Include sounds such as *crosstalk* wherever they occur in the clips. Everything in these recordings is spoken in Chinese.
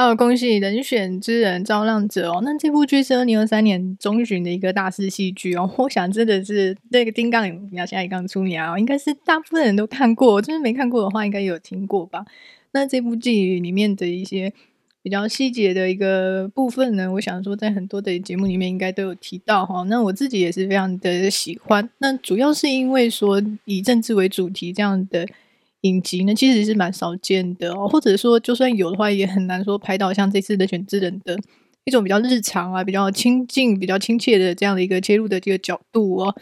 好，恭喜《人选之人造浪者》哦。那这部剧是二零二三年中旬的一个大师戏剧哦。我想真的是那个丁杠，你要现在刚出名啊，应该是大部分人都看过。就是没看过的话，应该有听过吧？那这部剧里面的一些比较细节的一个部分呢，我想说在很多的节目里面应该都有提到哈。那我自己也是非常的喜欢。那主要是因为说以政治为主题这样的。影集呢，其实是蛮少见的哦，或者说就算有的话，也很难说拍到像这次的人选之人的一种比较日常啊、比较亲近、比较亲切的这样的一个切入的这个角度哦。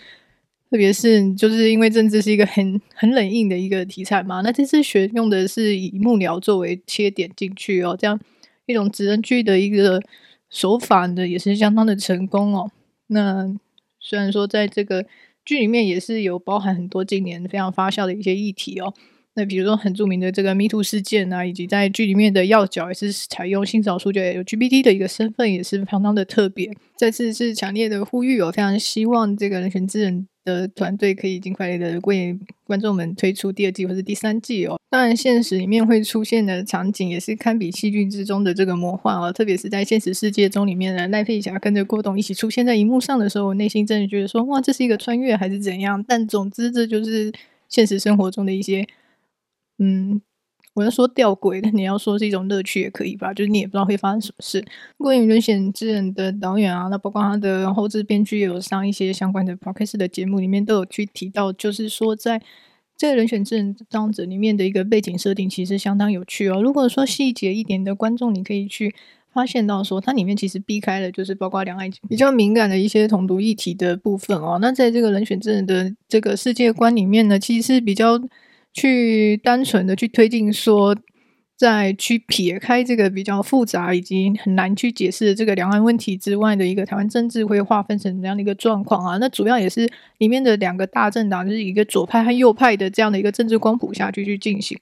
特别是就是因为政治是一个很很冷硬的一个题材嘛，那这次选用的是以幕僚作为切点进去哦，这样一种直人剧的一个手法呢，也是相当的成功哦。那虽然说在这个剧里面也是有包含很多今年非常发酵的一些议题哦。那比如说很著名的这个 MeToo 事件啊，以及在剧里面的要角也是采用性少数就 LGBT 的一个身份，也是相当的特别。再次是强烈的呼吁，我非常希望这个人权之人的团队可以尽快的为观众们推出第二季或者第三季哦。当然，现实里面会出现的场景也是堪比戏剧之中的这个魔幻哦。特别是在现实世界中里面的赖佩霞跟着郭董一起出现在荧幕上的时候，我内心真的觉得说哇，这是一个穿越还是怎样？但总之，这就是现实生活中的一些。嗯，我要说吊诡的，你要说是一种乐趣也可以吧？就是你也不知道会发生什么事。关于《人选之人》的导演啊，那包括他的后制编剧，也有上一些相关的 podcast 的节目里面都有去提到，就是说在这个人选之人这样子里面的一个背景设定，其实相当有趣哦。如果说细节一点的观众，你可以去发现到说，它里面其实避开了就是包括两岸比较敏感的一些统独议题的部分哦。那在这个人选之人的这个世界观里面呢，其实是比较。去单纯的去推进说，在去撇开这个比较复杂以及很难去解释的这个两岸问题之外的一个台湾政治会划分成这样的一个状况啊，那主要也是里面的两个大政党，就是一个左派和右派的这样的一个政治光谱下去去进行。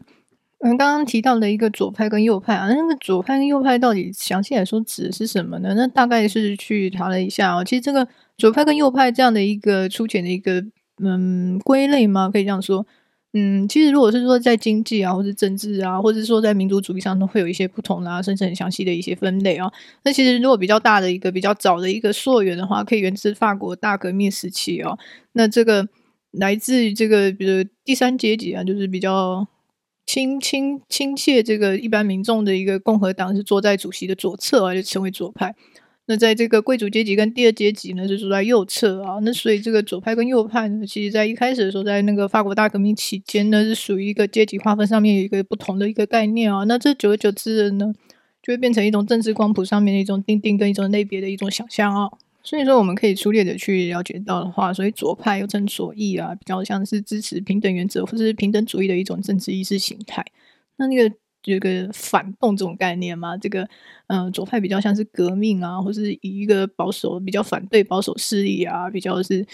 嗯，刚刚提到的一个左派跟右派啊，那个左派跟右派到底详细来说指的是什么呢？那大概是去查了一下哦，其实这个左派跟右派这样的一个粗浅的一个嗯归类吗？可以这样说。嗯，其实如果是说在经济啊，或者政治啊，或者说在民族主义上，都会有一些不同的啊，甚至很详细的一些分类啊。那其实如果比较大的一个比较早的一个溯源的话，可以源自法国大革命时期哦。那这个来自于这个，比如第三阶级啊，就是比较亲亲亲切这个一般民众的一个共和党是坐在主席的左侧啊，就称为左派。那在这个贵族阶级跟第二阶级呢，是住在右侧啊。那所以这个左派跟右派呢，其实在一开始的时候，在那个法国大革命期间呢，是属于一个阶级划分上面有一个不同的一个概念啊。那这久而久之呢，就会变成一种政治光谱上面的一种定定跟一种类别的一种想象啊。所以说，我们可以粗略的去了解到的话，所以左派又称左翼啊，比较像是支持平等原则或者是平等主义的一种政治意识形态。那那个。这个反动这种概念嘛，这个嗯、左派比较像是革命啊，或是以一个保守比较反对保守势力啊，比较是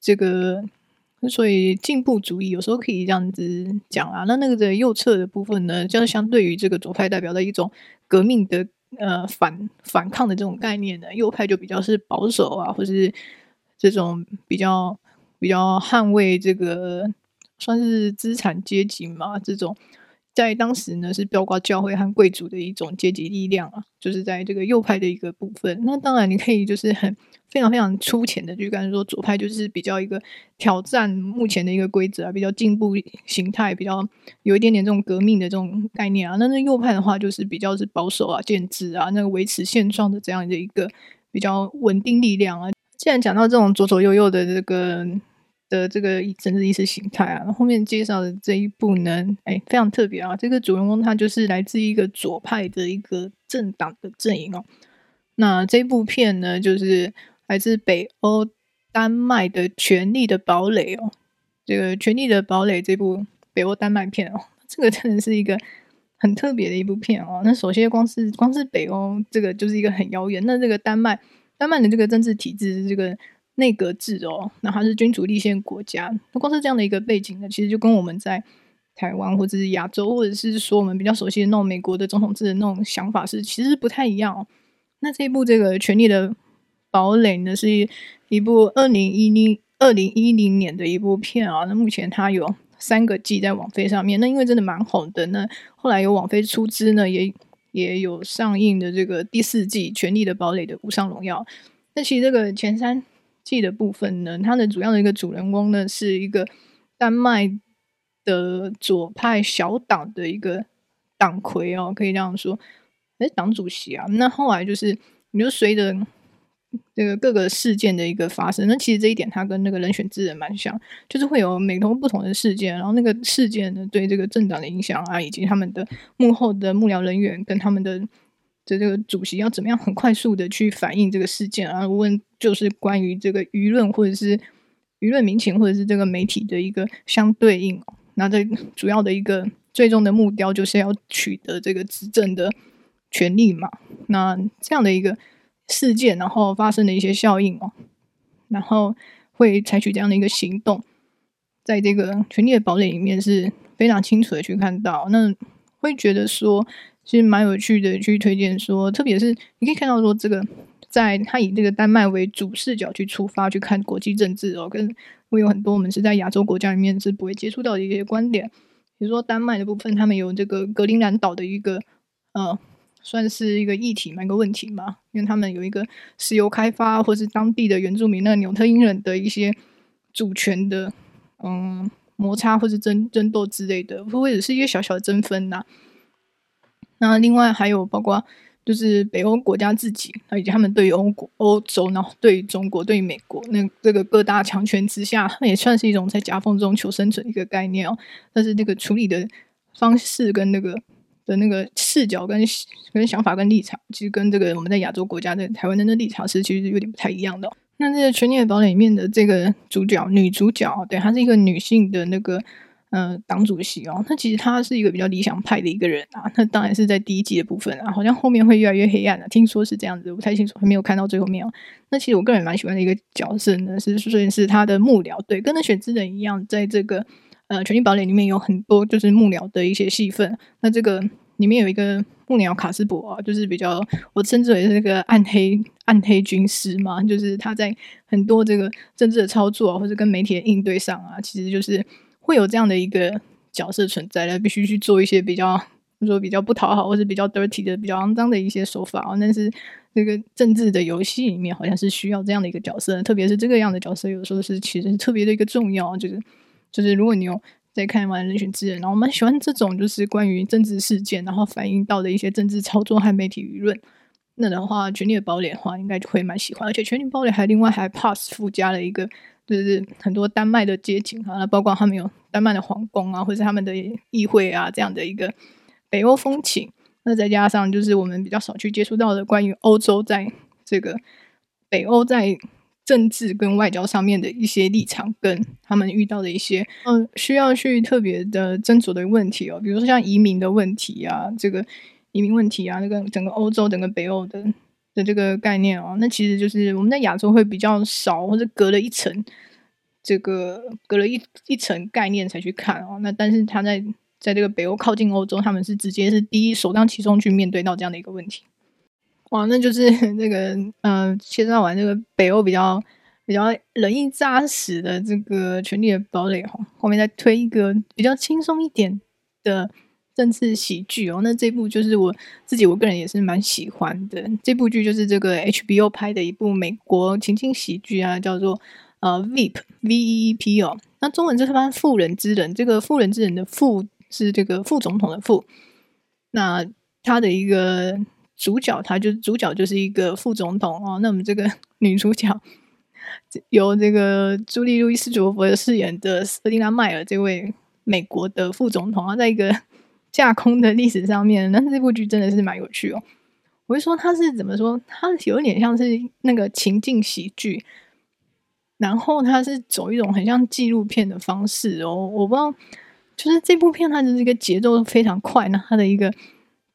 这个，所以进步主义有时候可以这样子讲啊。那那个的右侧的部分呢，就是相对于这个左派代表的一种革命的呃反反抗的这种概念呢，右派就比较是保守啊，或是这种比较比较捍卫这个算是资产阶级嘛这种。在当时呢，是包括教会和贵族的一种阶级力量啊，就是在这个右派的一个部分。那当然，你可以就是很非常非常粗浅的，就刚才说左派就是比较一个挑战目前的一个规则啊，比较进步形态，比较有一点点这种革命的这种概念啊。那那右派的话，就是比较是保守啊、建制啊，那个维持现状的这样的一个比较稳定力量啊。既然讲到这种左左右右的这个。的这个政治意识形态啊，后面介绍的这一部呢，哎，非常特别啊！这个主人公他就是来自一个左派的一个政党的阵营哦。那这部片呢，就是来自北欧丹麦的《权力的堡垒》哦。这个《权力的堡垒》这部北欧丹麦片哦，*laughs* 这个真的是一个很特别的一部片哦。那首先光是光是北欧这个就是一个很遥远，那这个丹麦丹麦的这个政治体制这个。内阁制哦，那它是君主立宪国家。那光是这样的一个背景呢，其实就跟我们在台湾或者是亚洲，或者是说我们比较熟悉的那种美国的总统制的那种想法是，其实是不太一样哦。那这一部这个《权力的堡垒》呢，是一部二零一零二零一零年的一部片啊。那目前它有三个季在网飞上面。那因为真的蛮红的，那后来有网飞出资呢，也也有上映的这个第四季《权力的堡垒》的无上荣耀。那其实这个前三记的部分呢，它的主要的一个主人公呢，是一个丹麦的左派小党的一个党魁哦，可以这样说，诶，党主席啊。那后来就是，你就随着。这个各个事件的一个发生，那其实这一点它跟那个人选之人蛮像，就是会有每头不同的事件，然后那个事件呢对这个政党的影响啊，以及他们的幕后的幕僚人员跟他们的这这个主席要怎么样很快速的去反映这个事件啊，无论就是关于这个舆论或者是舆论民情或者是这个媒体的一个相对应，那这主要的一个最终的目标就是要取得这个执政的权利嘛，那这样的一个。事件，然后发生的一些效应哦，然后会采取这样的一个行动，在这个《权力的堡垒》里面是非常清楚的去看到，那会觉得说其实蛮有趣的，去推荐说，特别是你可以看到说，这个在他以这个丹麦为主视角去出发去看国际政治哦，跟会有很多我们是在亚洲国家里面是不会接触到的一些观点，比如说丹麦的部分，他们有这个格陵兰岛的一个呃。算是一个议题，蛮个问题嘛，因为他们有一个石油开发，或是当地的原住民那个纽特因人的一些主权的嗯摩擦或是争争斗之类的，或者是一些小小的争纷呐、那另外还有包括就是北欧国家自己，以及他们对于欧国、欧洲，然后对于中国、对于美国，那这个各大强权之下，他们也算是一种在夹缝中求生存的一个概念哦。但是那个处理的方式跟那个。的那个视角跟跟想法跟立场，其实跟这个我们在亚洲国家的台湾人的立场是其实有点不太一样的。那这个《权力的堡垒》里面的这个主角女主角，对，她是一个女性的那个呃党主席哦。那其实他是一个比较理想派的一个人啊。那当然是在第一季的部分啊，好像后面会越来越黑暗了。听说是这样子，我不太清楚，还没有看到最后面哦。那其实我个人蛮喜欢的一个角色呢，是虽然是他的幕僚，对，跟那选之人一样，在这个。呃，《权力堡垒》里面有很多就是幕僚的一些戏份。那这个里面有一个幕僚卡斯伯啊，就是比较我称之为是那个暗黑暗黑军师嘛，就是他在很多这个政治的操作，或者跟媒体的应对上啊，其实就是会有这样的一个角色存在的，必须去做一些比较，比如说比较不讨好或者比较 dirty 的、比较肮脏的一些手法啊。但是这个政治的游戏里面，好像是需要这样的一个角色，特别是这个样的角色，有时候是其实是特别的一个重要，就是。就是如果你有在看完《人选之人》，然后我蛮喜欢这种就是关于政治事件，然后反映到的一些政治操作和媒体舆论，那的话，《权力的堡垒》的话，应该就会蛮喜欢。而且《权力堡垒》还另外还 pass 附加了一个，就是很多丹麦的街景啊，包括他们有丹麦的皇宫啊，或者是他们的议会啊这样的一个北欧风情。那再加上就是我们比较少去接触到的关于欧洲在这个北欧在。政治跟外交上面的一些立场，跟他们遇到的一些嗯需要去特别的斟酌的问题哦，比如说像移民的问题啊，这个移民问题啊，那个整个欧洲、整个北欧的的这个概念哦，那其实就是我们在亚洲会比较少，或者隔了一层这个隔了一一层概念才去看哦。那但是他在在这个北欧靠近欧洲，他们是直接是第一首当其冲去面对到这样的一个问题。哇，那就是那个，嗯、呃，介绍完这个北欧比较比较仁义扎实的这个权力的堡垒哈，后面再推一个比较轻松一点的政治喜剧哦。那这部就是我自己我个人也是蛮喜欢的，这部剧就是这个 HBO 拍的一部美国情景喜剧啊，叫做呃 Veep V E E P 哦。那中文就是翻妇人之仁，这个妇人之仁的妇是这个副总统的副，那他的一个。主角他就主角就是一个副总统哦，那我们这个 *laughs* 女主角由这个朱莉·路易斯·卓佛饰演的斯蒂拉·迈尔这位美国的副总统啊，在一个架空的历史上面，*laughs* 那这部剧真的是蛮有趣哦。我就说它是怎么说，它有点像是那个情境喜剧，然后它是走一种很像纪录片的方式哦。我不知道，就是这部片它的这个节奏非常快，那它的一个。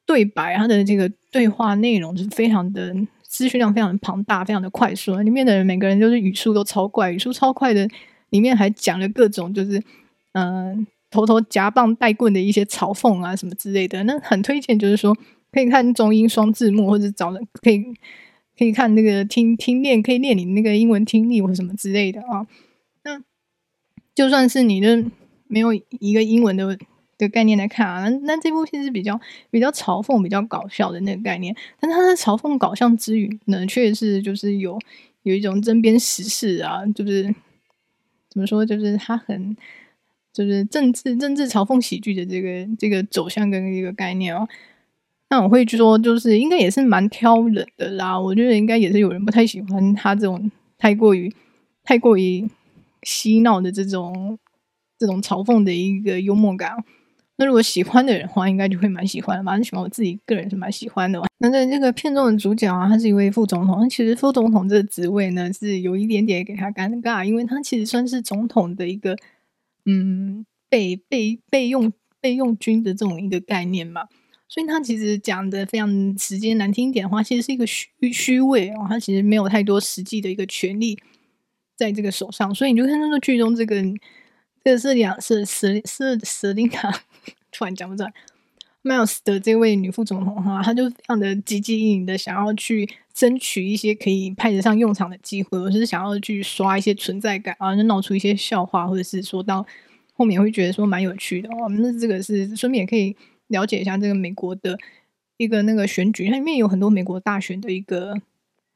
对白，它的这个对话内容是非常的资讯量非常的庞大，非常的快速。里面的人每个人就是语速都超快，语速超快的，里面还讲了各种就是嗯、偷偷夹棒带棍的一些嘲讽啊什么之类的。那很推荐，就是说可以看中英双字幕，或者找人可以可以看那个听听练，可以练你那个英文听力或什么之类的啊。那就算是你的没有一个英文的。的概念来看啊，那那这部戏是比较比较嘲讽、比较搞笑的那个概念，但它在嘲讽搞笑之余呢，确实就是有有一种针砭时事啊，就是怎么说，就是它很就是政治政治嘲讽喜剧的这个这个走向跟一个概念哦。那我会说，就是应该也是蛮挑人的啦。我觉得应该也是有人不太喜欢他这种太过于太过于嬉闹的这种这种嘲讽的一个幽默感。那如果喜欢的人话，应该就会蛮喜欢的，蛮喜欢。我自己个人是蛮喜欢的。那在这个片中的主角啊，他是一位副总统。其实副总统这个职位呢，是有一点点给他尴尬，因为他其实算是总统的一个嗯备备备用备用军的这种一个概念嘛。所以他其实讲的非常直接难听一点的话，其实是一个虚虚位哦。他其实没有太多实际的一个权力在这个手上。所以你就看那个剧中这个这个是两是是是瑟琳卡。*laughs* 突然讲不出来，Miles 的这位女副总统哈，她就非常的积极营营的想要去争取一些可以派得上用场的机会，我是想要去刷一些存在感啊，就闹出一些笑话，或者是说到后面会觉得说蛮有趣的哦。那这个是顺便也可以了解一下这个美国的一个那个选举，它里面有很多美国大选的一个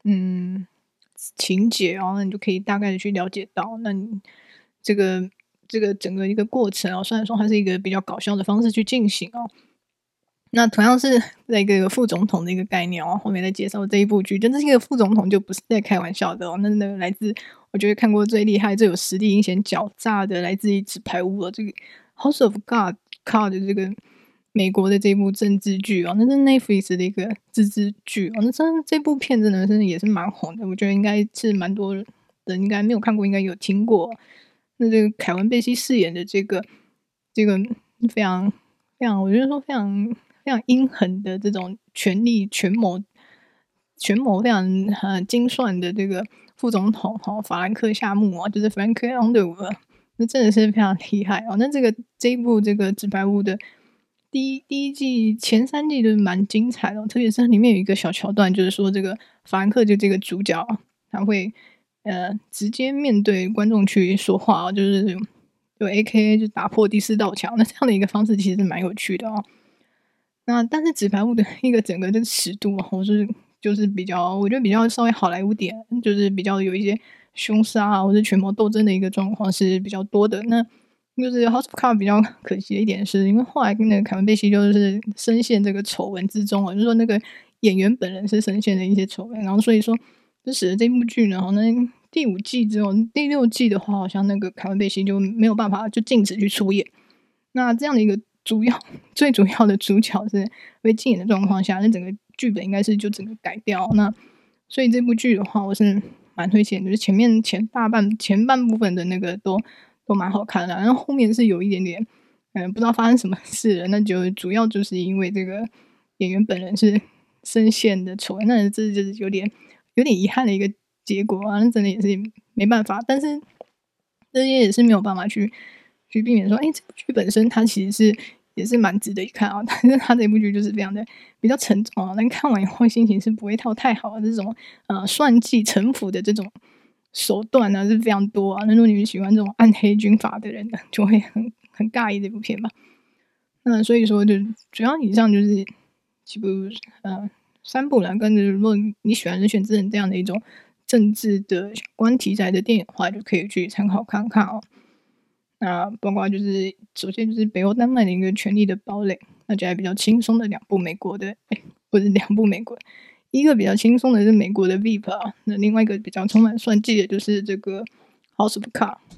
嗯情节哦，那你就可以大概的去了解到，那你这个。这个整个一个过程哦，虽然说它是一个比较搞笑的方式去进行哦，那同样是那个副总统的一个概念哦，后面再介绍这一部剧，真的是一个副总统就不是在开玩笑的哦，那那个来自我觉得看过最厉害、最有实力、阴险狡诈的，来自于纸牌屋的这个《House of God》靠的这个美国的这一部政治剧哦，那是 Netflix 的一个自制剧哦，那真这部片子真的是也是蛮红的，我觉得应该是蛮多人应该没有看过，应该有听过。那这个凯文贝西饰演的这个这个非常非常，我觉得说非常非常阴狠的这种权力权谋权谋非常很精算的这个副总统哈法兰克夏木啊，就是 Frank Underwood，那真的是非常厉害哦。那这个这一部这个纸牌屋的第一第一季前三季都是蛮精彩的，特别是里面有一个小桥段，就是说这个法兰克就这个主角他会。呃，直接面对观众去说话，就是有 AKA 就打破第四道墙，那这样的一个方式其实蛮有趣的哦。那但是纸牌屋的 *laughs* 一个整个的尺度，我是就是比较，我觉得比较稍微好莱坞点，就是比较有一些凶杀啊或者权谋斗争的一个状况是比较多的。那就是 House of c a r 比较 *laughs* 可惜的一点是，因为后来跟那个凯文贝西就是深陷这个丑闻之中啊，就是说那个演员本人是深陷的一些丑闻，然后所以说。就使得这部剧呢，好像第五季之后，第六季的话，好像那个凯文贝西就没有办法就禁止去出演。那这样的一个主要、*laughs* 最主要的主角是被禁演的状况下，那整个剧本应该是就整个改掉。那所以这部剧的话，我是蛮推荐，就是前面前大半前半部分的那个都都蛮好看的，然后后面是有一点点嗯不知道发生什么事了，那就主要就是因为这个演员本人是深陷的丑闻，那这就是有点。有点遗憾的一个结果啊，那真的也是没办法，但是这些也是没有办法去去避免说，哎，这部剧本身它其实是也是蛮值得一看啊，*laughs* 但是它这部剧就是非常的比较沉重啊，但看完以后心情是不会套太好的，这种呃算计城府的这种手段呢是非常多啊，那如果你们喜欢这种暗黑军阀的人呢，就会很很尬意这部片吧。那所以说，就主要以上就是几部呃。三部啦，跟着如果你喜欢《人选之人》这样的一种政治的相关题材的电影的话，就可以去参考看看哦。那包括就是首先就是北欧丹麦的一个《权力的堡垒》，那就还比较轻松的两部美国的，哎，不是两部美国，一个比较轻松的是美国的《Vip》啊，那另外一个比较充满算计的就是这个《House of c a r》。